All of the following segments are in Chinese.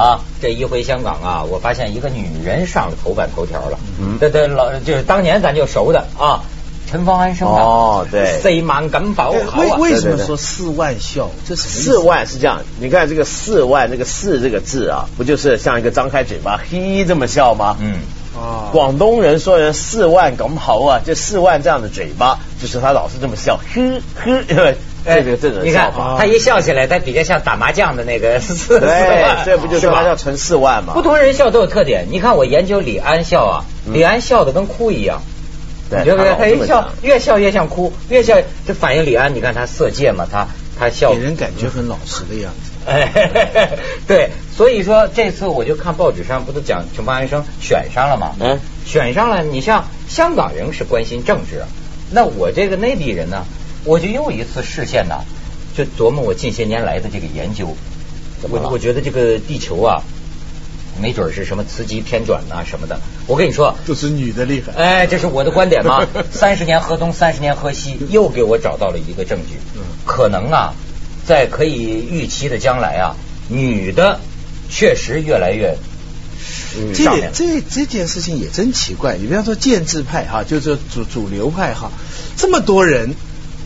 啊，这一回香港啊，我发现一个女人上了头版头条了。嗯，对对，老就是当年咱就熟的啊，陈方安生的。哦，对。四万敢否？为为什么说四万笑？这是四万是这样，你看这个四万，那个四这个字啊，不就是像一个张开嘴巴嘿这么笑吗？嗯。哦。广东人说人四万咁好啊，这四万这样的嘴巴，就是他老是这么笑，呵呵，因为。这个这种笑法，他一笑起来，他比较像打麻将的那个 四四万，这不就是麻将乘四万吗？不同人笑都有特点。你看我研究李安笑啊，李安笑的跟哭一样，对不对？他一笑越笑越像哭，越笑这反映李安。你看他色戒嘛，他他笑，给人感觉很老实的样子。哎，对，所以说这次我就看报纸上不都讲陈方安生选上了吗？嗯，选上了。你像香港人是关心政治，那我这个内地人呢？我就又一次视线呐，就琢磨我近些年来的这个研究，我我觉得这个地球啊，没准是什么磁极偏转呐什么的。我跟你说，就是女的厉害。哎，这是我的观点嘛？三十年河东，三十年河西，又给我找到了一个证据。可能啊，在可以预期的将来啊，女的确实越来越。这这这件事情也真奇怪。你比方说建制派哈，就是主主流派哈，这么多人。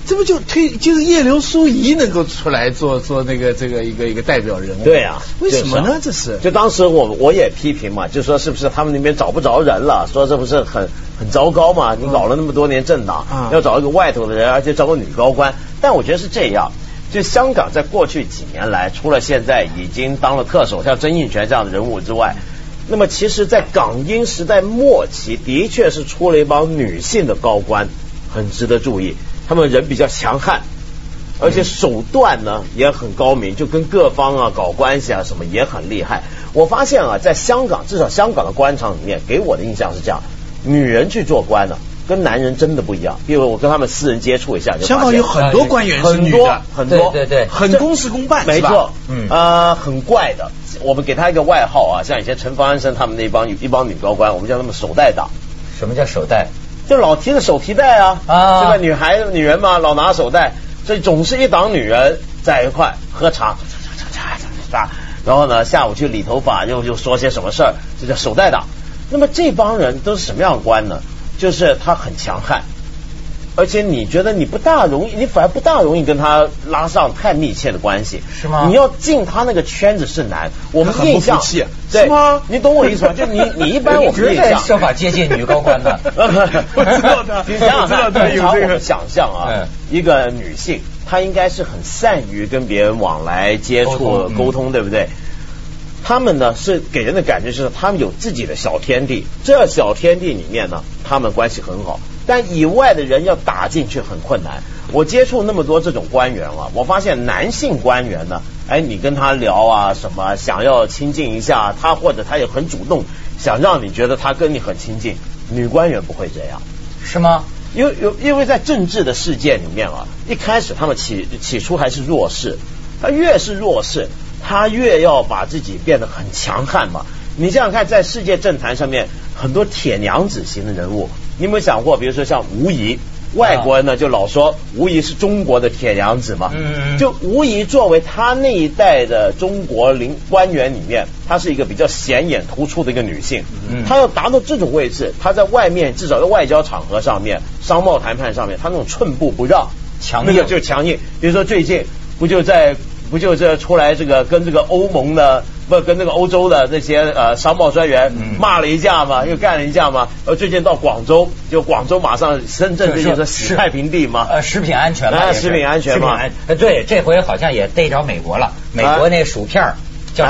这不就推就是叶刘淑仪能够出来做做那个这个一个一个代表人物？对啊，为什么呢？这是就当时我我也批评嘛，就说是不是他们那边找不着人了？说这不是很很糟糕嘛？你搞了那么多年政党，要找一个外头的人，而且找个女高官。但我觉得是这样，就香港在过去几年来，除了现在已经当了特首像曾荫权这样的人物之外，那么其实，在港英时代末期，的确是出了一帮女性的高官，很值得注意。他们人比较强悍，而且手段呢也很高明，就跟各方啊搞关系啊什么也很厉害。我发现啊，在香港，至少香港的官场里面，给我的印象是这样：女人去做官呢，跟男人真的不一样。因为我跟他们私人接触一下，香港有很多官员是女的，很多，对对，很公事公办，没错，嗯啊，很怪的。我们给他一个外号啊，像以前陈方安生他们那帮一帮女高官，我们叫他们手袋党。什么叫手带？就老提着手提袋啊，这个女孩子女人嘛，老拿手袋，所以总是一党女人在一块喝茶，然后呢下午去理头发，又又说些什么事儿，这叫手袋党。那么这帮人都是什么样的官呢？就是他很强悍。而且你觉得你不大容易，你反而不大容易跟他拉上太密切的关系，是吗？你要进他那个圈子是难。我们印象是吗？你懂我意思吗？就你你一般我们印象设法接近女高官的，我知道的。你想想，平常我们想象啊，一个女性她应该是很善于跟别人往来接触沟通，对不对？他们呢是给人的感觉是他们有自己的小天地，这小天地里面呢，他们关系很好。但以外的人要打进去很困难。我接触那么多这种官员啊，我发现男性官员呢，哎，你跟他聊啊，什么想要亲近一下他，或者他也很主动，想让你觉得他跟你很亲近。女官员不会这样，是吗？因为有因为在政治的世界里面啊，一开始他们起起初还是弱势，他越是弱势，他越要把自己变得很强悍嘛。你想想看，在世界政坛上面，很多铁娘子型的人物。你有没有想过，比如说像吴仪，外国人呢就老说吴仪是中国的铁娘子嘛？嗯就吴仪作为他那一代的中国领官员里面，她是一个比较显眼突出的一个女性。嗯。她要达到这种位置，她在外面至少在外交场合上面、商贸谈判上面，她那种寸步不让，强硬，那个就强硬。比如说最近不就在不就这出来这个跟这个欧盟的。不跟那个欧洲的那些呃商贸专员骂了一架嘛，又干了一架嘛。呃，最近到广州，就广州马上深圳这就是洗太平地嘛。呃，食品安全嘛，食品安全嘛。对，这回好像也逮着美国了。美国那薯片叫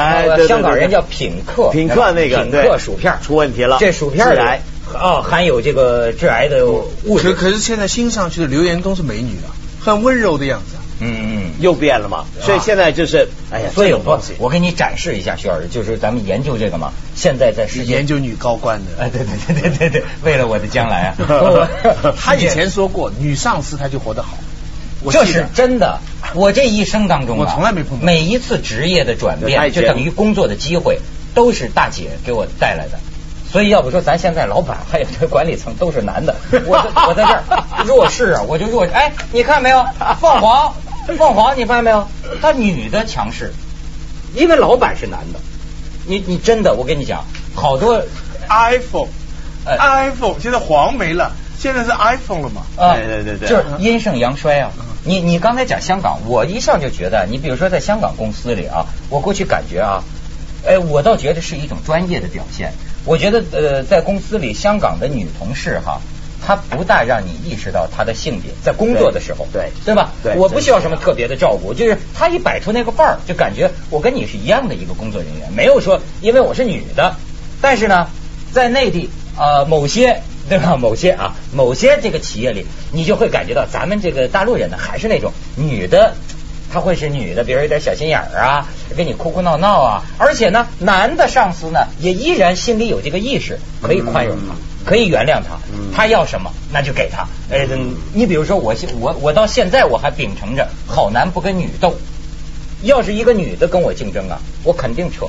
香港人叫品客，品客那个品客薯片出问题了。这薯片来哦，含有这个致癌的物质。可可是现在新上去的留言都是美女啊，很温柔的样子。嗯嗯，又变了嘛，所以现在就是，哎呀，所以我我给你展示一下，徐老师，就是咱们研究这个嘛，现在在世界研究女高官的，哎，对对对对对对，为了我的将来啊，他以前说过，女上司她就活得好，这是真的，我这一生当中我从来没碰到，每一次职业的转变，就等于工作的机会，都是大姐给我带来的。所以要不说咱现在老板还有这管理层都是男的，我我在这儿 弱势啊，我就弱。哎，你看没有？凤凰凤凰你发现没有？他女的强势，因为老板是男的。你你真的，我跟你讲，好多 iPhone，iPhone 现在黄没了，现在是 iPhone 了嘛？啊，对对对对，就是阴盛阳衰啊。你你刚才讲香港，我一向就觉得，你比如说在香港公司里啊，我过去感觉啊，哎，我倒觉得是一种专业的表现。我觉得呃，在公司里，香港的女同事哈，她不大让你意识到她的性别，在工作的时候，对对吧？对，我不需要什么特别的照顾，就是她一摆出那个范儿，就感觉我跟你是一样的一个工作人员，没有说因为我是女的，但是呢，在内地啊，某些。对吧？某些啊，某些这个企业里，你就会感觉到咱们这个大陆人呢，还是那种女的，她会是女的，比如有点小心眼儿啊，跟你哭哭闹闹啊。而且呢，男的上司呢，也依然心里有这个意识，可以宽容他，可以原谅他，他要什么那就给他。呃，你比如说我现我我到现在我还秉承着好男不跟女斗，要是一个女的跟我竞争啊，我肯定撤。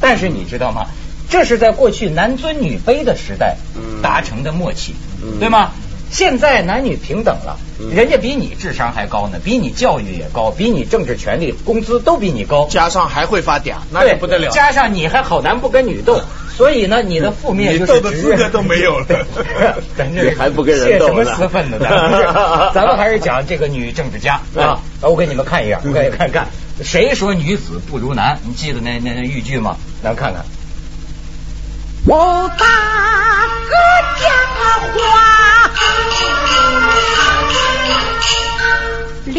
但是你知道吗？这是在过去男尊女卑的时代达成的默契，对吗？现在男女平等了，人家比你智商还高呢，比你教育也高，比你政治权利、工资都比你高，加上还会发嗲，那也不得了。加上你还好男不跟女斗，所以呢，你的负面就是斗的资格都没有了。咱这还不跟人斗泄什么私愤呢？咱们还是讲这个女政治家啊。我给你们看一样，可以看看谁说女子不如男？你记得那那那豫剧吗？咱看看。我大哥讲话，理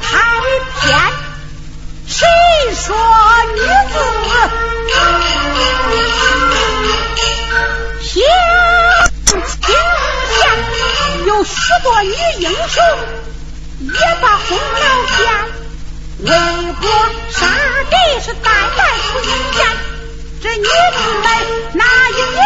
太偏，谁说女子？天下有许多女英雄，也把功劳献，为国杀敌是代代不言。这女子们哪一年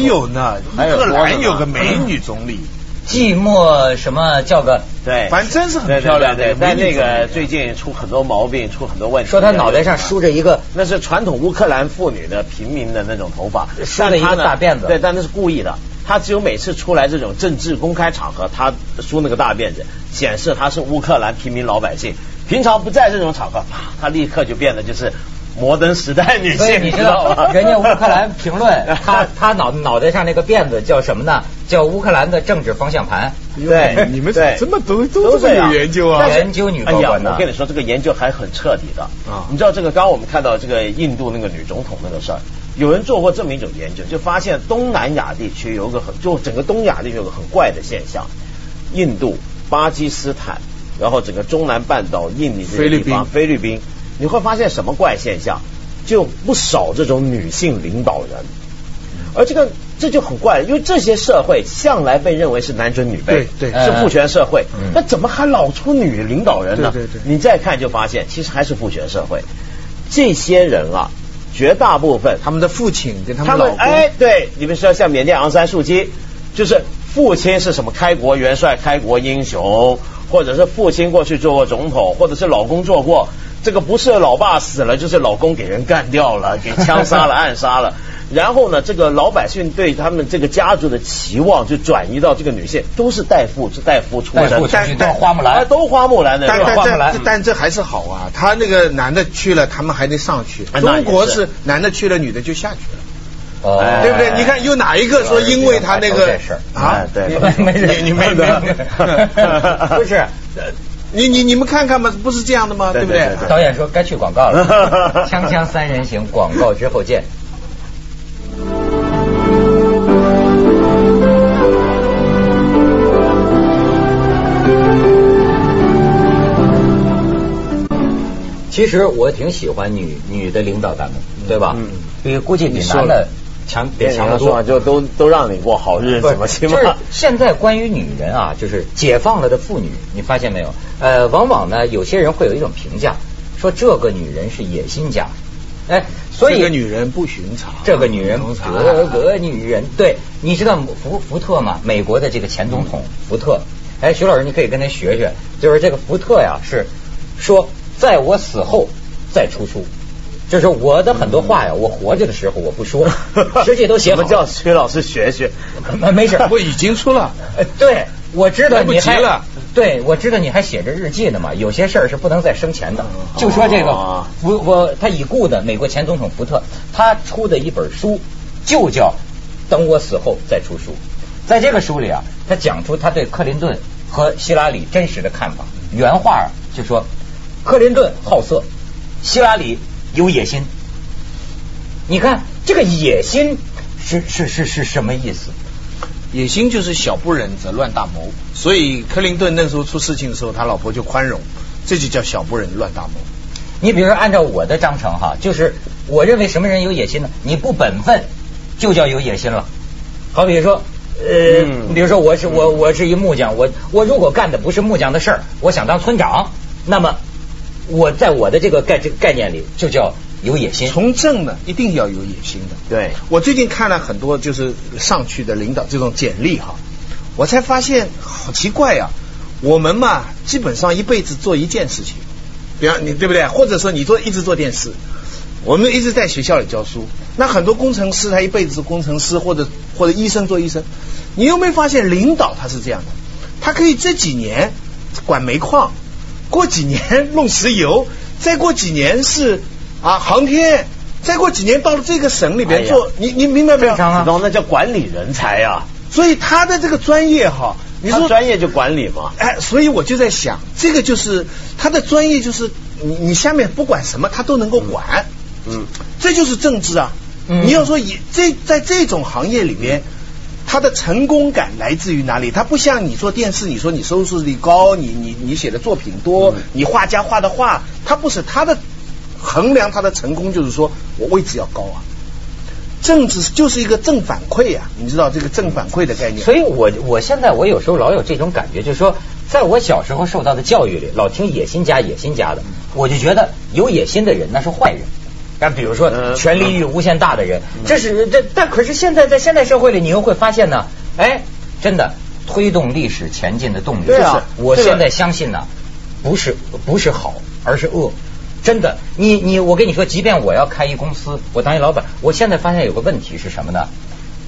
还有呢，乌克兰有个美女总理。寂寞什么叫个对，反正真是很漂亮。对，但那个最近出很多毛病，出很多问题。说她脑袋上梳着一个，那是传统乌克兰妇女的平民的那种头发，梳了一个大辫子。对，但那是故意的。她只有每次出来这种政治公开场合，她梳那个大辫子，显示她是乌克兰平民老百姓。平常不在这种场合，啪，他立刻就变得就是。摩登时代女性，你知道吗？人家乌克兰评论，他他脑脑袋上那个辫子叫什么呢？叫乌克兰的政治方向盘。对，你们这么都都这么有研究啊？研究女高官的。我跟你说，这个研究还很彻底的。啊，你知道这个？刚刚我们看到这个印度那个女总统那个事儿，有人做过这么一种研究，就发现东南亚地区有个很，就整个东亚地区有个很怪的现象：印度、巴基斯坦，然后整个中南半岛、印尼这些地方，菲律宾。你会发现什么怪现象？就不少这种女性领导人，而这个这就很怪，因为这些社会向来被认为是男尊女卑，对，对是父权社会，那怎么还老出女领导人呢？对对，你再看就发现，其实还是父权社会。这些人啊，绝大部分他们的父亲跟他们老公，哎，对，你们说像缅甸昂山素姬，就是父亲是什么开国元帅、开国英雄，或者是父亲过去做过总统，或者是老公做过。这个不是老爸死了，就是老公给人干掉了，给枪杀了、暗杀了。然后呢，这个老百姓对他们这个家族的期望就转移到这个女性，都是代父，是代夫出身，但但花木兰都花木兰的，但花木兰。但这还是好啊，他那个男的去了，他们还得上去。中国是男的去了，女的就下去了，哦，对不对？你看有哪一个说因为他那个啊？对，没你你没 没 不是。你你你们看看嘛，不是这样的吗？对不对？导演说该去广告了，锵锵三人行，广告之后见。其实我挺喜欢女女的领导咱们，对吧？嗯。比估计比男的。强别强得多，就都都让你过好日子吗？就是现在关于女人啊，就是解放了的妇女，你发现没有？呃，往往呢，有些人会有一种评价，说这个女人是野心家，哎，所以这个女人不寻常，这个女人这个女人，对，你知道福福特吗？美国的这个前总统福特，哎，徐老师你可以跟他学学，就是这个福特呀，是说在我死后再出书。就是我的很多话呀，我活着的时候我不说，实际都写好。叫崔老师学学，没事，我已经出了。对，我知道你还了对，我知道你还写着日记呢嘛。有些事儿是不能再生前的。就说这个福，我他已故的美国前总统福特，他出的一本书就叫《等我死后再出书》。在这个书里啊，他讲出他对克林顿和希拉里真实的看法。原话就说：克林顿好色，希拉里。有野心，你看这个野心是是是是什么意思？野心就是小不忍则乱大谋，所以克林顿那时候出事情的时候，他老婆就宽容，这就叫小不忍乱大谋。你比如说，按照我的章程哈，就是我认为什么人有野心呢？你不本分就叫有野心了。好比说，呃，你比如说我是我我是一木匠，我我如果干的不是木匠的事儿，我想当村长，那么。我在我的这个概这个概念里，就叫有野心。从政呢，一定要有野心的。对，我最近看了很多就是上去的领导这种简历哈，我才发现好奇怪呀。我们嘛，基本上一辈子做一件事情，比方你对不对？或者说你做一直做电视，我们一直在学校里教书。那很多工程师他一辈子是工程师，或者或者医生做医生。你有没有发现领导他是这样的？他可以这几年管煤矿。过几年弄石油，再过几年是啊航天，再过几年到了这个省里边做，你你明白没有？那叫管理人才呀。所以他的这个专业哈，你说专业就管理嘛？哎，所以我就在想，这个就是他的专业，就是你你下面不管什么，他都能够管。嗯，这就是政治啊。你要说以这在这种行业里面。他的成功感来自于哪里？他不像你做电视，你说你收视率高，你你你写的作品多，你画家画的画，他不是他的衡量他的成功就是说我位置要高啊。政治就是一个正反馈啊，你知道这个正反馈的概念。所以我我现在我有时候老有这种感觉，就是说，在我小时候受到的教育里，老听野心家野心家的，我就觉得有野心的人那是坏人。但比如说，权力欲无限大的人，这是这，但可是现在在现代社会里，你又会发现呢，哎，真的推动历史前进的动力，对啊，我现在相信呢，不是不是好，而是恶，真的，你你我跟你说，即便我要开一公司，我当一老板，我现在发现有个问题是什么呢？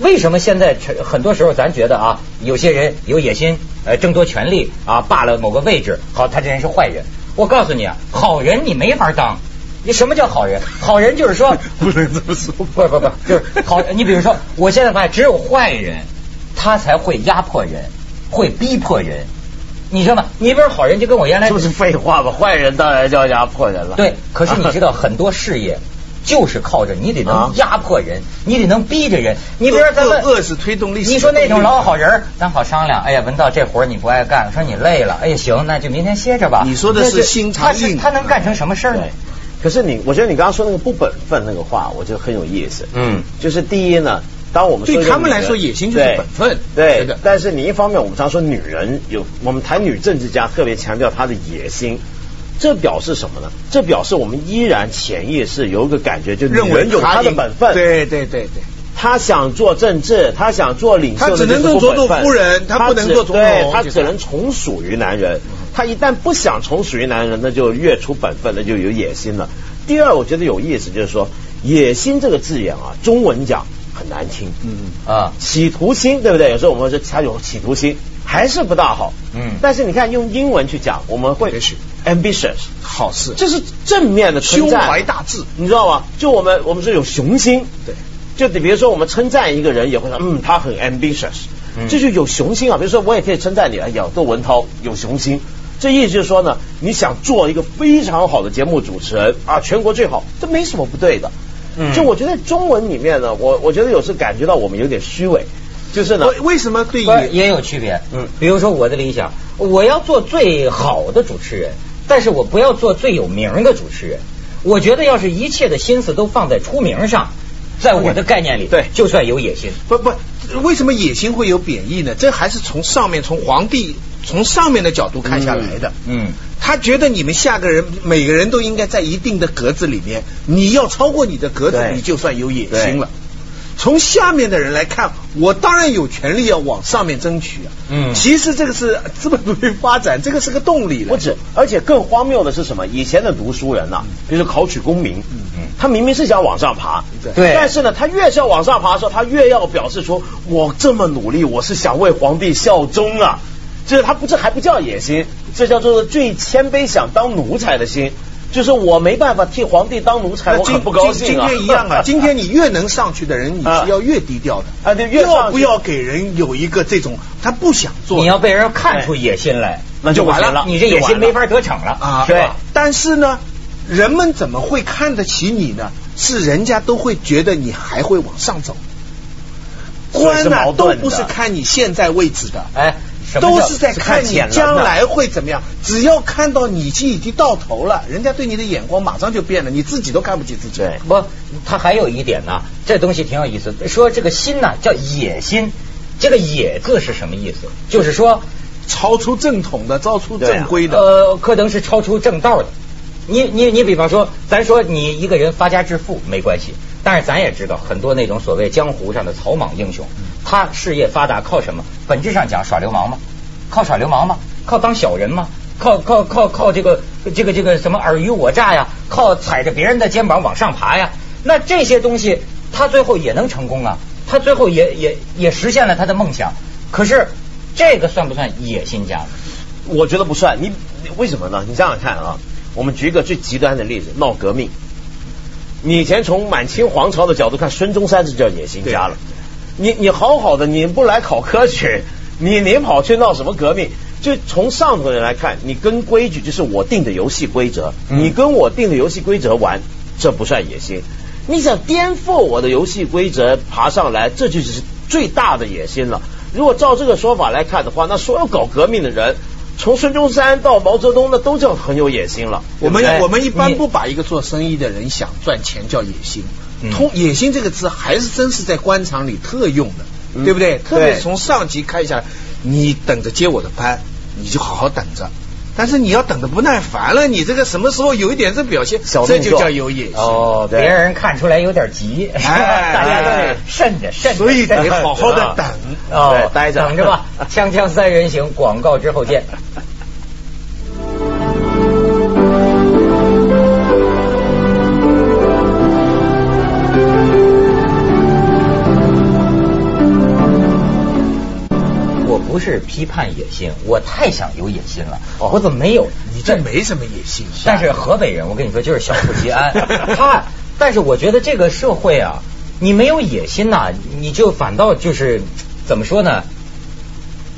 为什么现在很多时候咱觉得啊，有些人有野心，呃，争夺权力啊，霸了某个位置，好，他这人是坏人。我告诉你啊，好人你没法当。你什么叫好人？好人就是说 不能这么说，不不不，就是好。你比如说，我现在发现只有坏人，他才会压迫人，会逼迫人。你知道吗？你不是好人，就跟我原来就是废话吧？坏人当然就要压迫人了。对，可是你知道 很多事业就是靠着你得能压迫人，你得能逼着人。你比如说咱们恶是推动力。你说那种老好人，咱好商量。哎呀，文道这活你不爱干，说你累了。哎呀，行，那就明天歇着吧。你说的是心肠硬，他能干成什么事儿呢？可是你，我觉得你刚刚说那个不本分那个话，我觉得很有意思。嗯，就是第一呢，当我们对他们来说野心就是本分，对的。但是你一方面，我们常说女人有，我们谈女政治家特别强调她的野心，这表示什么呢？这表示我们依然潜意识有一个感觉，就认为有她的本分。对对对对，她想做政治，她想做领袖，她只能做做做夫人，她不能做总统，她只能从属于男人。他一旦不想从属于男人，那就越出本分，那就有野心了。第二，我觉得有意思，就是说野心这个字眼啊，中文讲很难听，嗯啊，企图心，对不对？有时候我们说他有企图心，还是不大好，嗯。但是你看用英文去讲，我们会 ambitious，好事，这是正面的称赞，胸怀大志，你知道吗？就我们我们说有雄心，对，就比如说我们称赞一个人，也会说嗯，他很 ambitious，这就有雄心啊。比如说我也可以称赞你，哎呀，窦文涛有雄心。这意思就是说呢，你想做一个非常好的节目主持人啊，全国最好，这没什么不对的。嗯，就我觉得中文里面呢，我我觉得有时感觉到我们有点虚伪，就是呢，为什么对也有区别？嗯，比如说我的理想，我要做最好的主持人，但是我不要做最有名的主持人。我觉得要是一切的心思都放在出名上，在我的概念里，对，就算有野心。不不，为什么野心会有贬义呢？这还是从上面从皇帝。从上面的角度看下来的，嗯，他觉得你们下个人每个人都应该在一定的格子里面，你要超过你的格子，你就算有野心了。从下面的人来看，我当然有权利要往上面争取啊。嗯，其实这个是资本主义发展，这个是个动力。不止，而且更荒谬的是什么？以前的读书人呐，比如说考取功名，嗯嗯，他明明是想往上爬，对，但是呢，他越是要往上爬的时候，他越要表示出我这么努力，我是想为皇帝效忠啊。就是他不这还不叫野心，这叫做最谦卑想当奴才的心。就是我没办法替皇帝当奴才，我很不高兴啊。今天一样啊，今天你越能上去的人，你是要越低调的啊。对，越要不要给人有一个这种他不想做，你要被人看出野心来，那就完了。你这野心没法得逞了啊。对，但是呢，人们怎么会看得起你呢？是人家都会觉得你还会往上走。官呢，都不是看你现在位置的，哎。都是在看你将来会怎么样。只要看到你已经已经到头了，人家对你的眼光马上就变了，你自己都看不起自己。对不，他还有一点呢，这东西挺有意思。说这个心呢叫野心，这个野字是什么意思？就是说超出正统的、超出正规的，呃，可能是超出正道的。你你你，比方说，咱说你一个人发家致富没关系，但是咱也知道很多那种所谓江湖上的草莽英雄。他事业发达靠什么？本质上讲耍流氓吗？靠耍流氓吗？靠当小人吗？靠靠靠靠这个这个这个什么尔虞我诈呀？靠踩着别人的肩膀往上爬呀？那这些东西他最后也能成功啊？他最后也也也实现了他的梦想。可是这个算不算野心家？我觉得不算。你为什么呢？你想想看啊，我们举一个最极端的例子，闹革命。你以前从满清皇朝的角度看，孙中山就叫野心家了。你你好好的，你不来考科举，你你跑去闹什么革命？就从上头人来看，你跟规矩就是我定的游戏规则，你跟我定的游戏规则玩，这不算野心。你想颠覆我的游戏规则爬上来，这就是最大的野心了。如果照这个说法来看的话，那所有搞革命的人，从孙中山到毛泽东，那都叫很有野心了。我们我们一般不把一个做生意的人想赚钱叫野心。通野心这个字还是真是在官场里特用的，对不对？特别从上级开下来，你等着接我的班，你就好好等着。但是你要等的不耐烦了，你这个什么时候有一点这表现，这就叫有野心。哦，别人看出来有点急，大家都慎着慎着，所以得好好的等，哦，待着等着吧。锵锵三人行，广告之后见。不是批判野心，我太想有野心了。我怎么没有？你这没什么野心。但是河北人，我跟你说，就是小富即安。他，但是我觉得这个社会啊，你没有野心呐，你就反倒就是怎么说呢？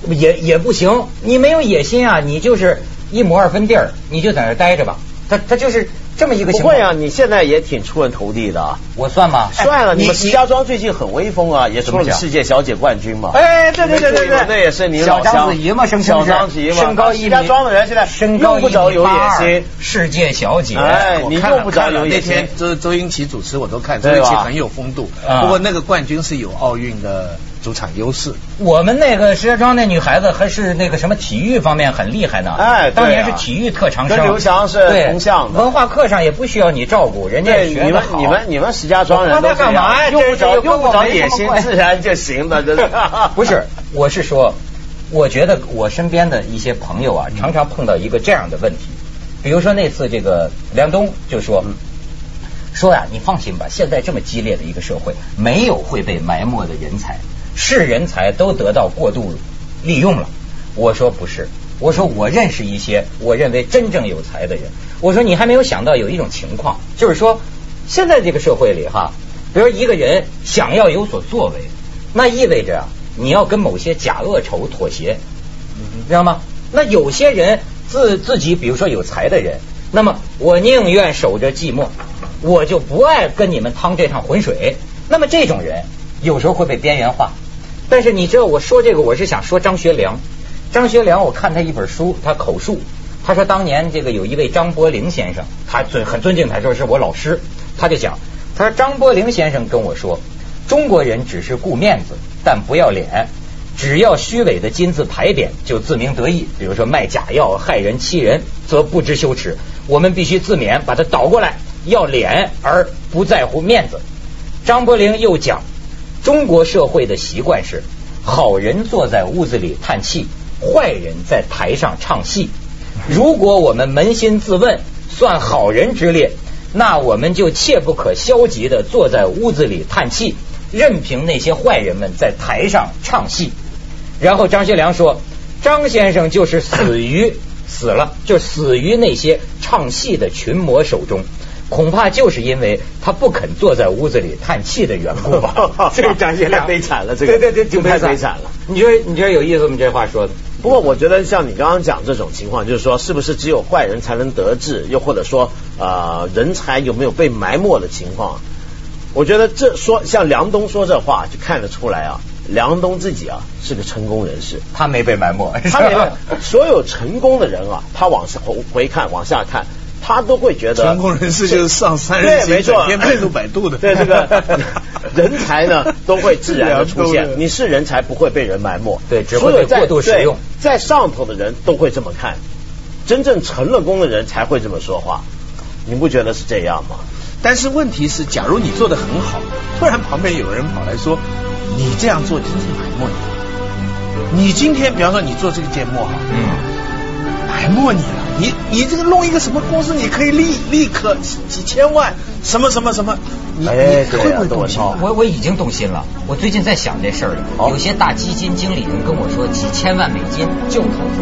也也不行。你没有野心啊，你就是一亩二分地儿，你就在那待着吧。他他就是。这么一个情况，不会啊！你现在也挺出人头地的，我算吗？算了，你们石家庄最近很威风啊，也出了世界小姐冠军嘛。哎，对对对对对，那也是你小章子怡嘛，生小章子怡嘛，身高一米，石家庄的人现在身高不着有野心，世界小姐，哎，你用不着有野心。那天周周英奇主持我都看，周英奇很有风度。不过那个冠军是有奥运的。主场优势，我们那个石家庄那女孩子还是那个什么体育方面很厉害呢。哎，当年是体育特长生，跟刘翔是同向。文化课上也不需要你照顾，人家学的好。你们你们你们石家庄人都干嘛呀？用不着用不着野心，自然就行了。真的 不是？我是说，我觉得我身边的一些朋友啊，常常碰到一个这样的问题。比如说那次这个梁冬就说说呀，你放心吧，现在这么激烈的一个社会，没有会被埋没的人才。是人才都得到过度利用了，我说不是，我说我认识一些我认为真正有才的人，我说你还没有想到有一种情况，就是说现在这个社会里哈，比如一个人想要有所作为，那意味着你要跟某些假恶丑妥协，知道吗？那有些人自自己比如说有才的人，那么我宁愿守着寂寞，我就不爱跟你们趟这趟浑水，那么这种人有时候会被边缘化。但是你知道我说这个，我是想说张学良。张学良，我看他一本书，他口述，他说当年这个有一位张伯苓先生，他尊很尊敬他，说是我老师。他就讲，他说张伯苓先生跟我说，中国人只是顾面子，但不要脸，只要虚伪的金字牌匾就自鸣得意。比如说卖假药、害人、欺人，则不知羞耻。我们必须自勉，把它倒过来，要脸而不在乎面子。张伯苓又讲。中国社会的习惯是，好人坐在屋子里叹气，坏人在台上唱戏。如果我们扪心自问，算好人之列，那我们就切不可消极的坐在屋子里叹气，任凭那些坏人们在台上唱戏。然后张学良说，张先生就是死于死了，就死于那些唱戏的群魔手中。恐怕就是因为他不肯坐在屋子里叹气的缘故吧。这个张学良悲惨了，这个对对对，太悲惨了。你觉得你觉得有意思吗？这话说的。不过我觉得像你刚刚讲这种情况，就是说是不是只有坏人才能得志，又或者说呃人才有没有被埋没的情况？我觉得这说像梁冬说这话就看得出来啊，梁冬自己啊是个成功人士，他没被埋没，他没有。所有成功的人啊，他往下回回看，往下看。他都会觉得成功人士就是上三人行，没错，天百度百度的。对这个 人才呢，都会自然的出现。你是人才，不会被人埋没。对，只会过度使用。在上头的人都会这么看，真正成了功的人才会这么说话。你不觉得是这样吗？但是问题是，假如你做的很好，突然旁边有人跑来说，你这样做就是埋没你。你今天，比方说你做这个节目哈，嗯，埋没你了。你你这个弄一个什么公司，你可以立立刻几千万，什么什么什么，你你会不会动心？我我已经动心了。我最近在想这事儿了。有些大基金经理人跟我说，几千万美金就投资。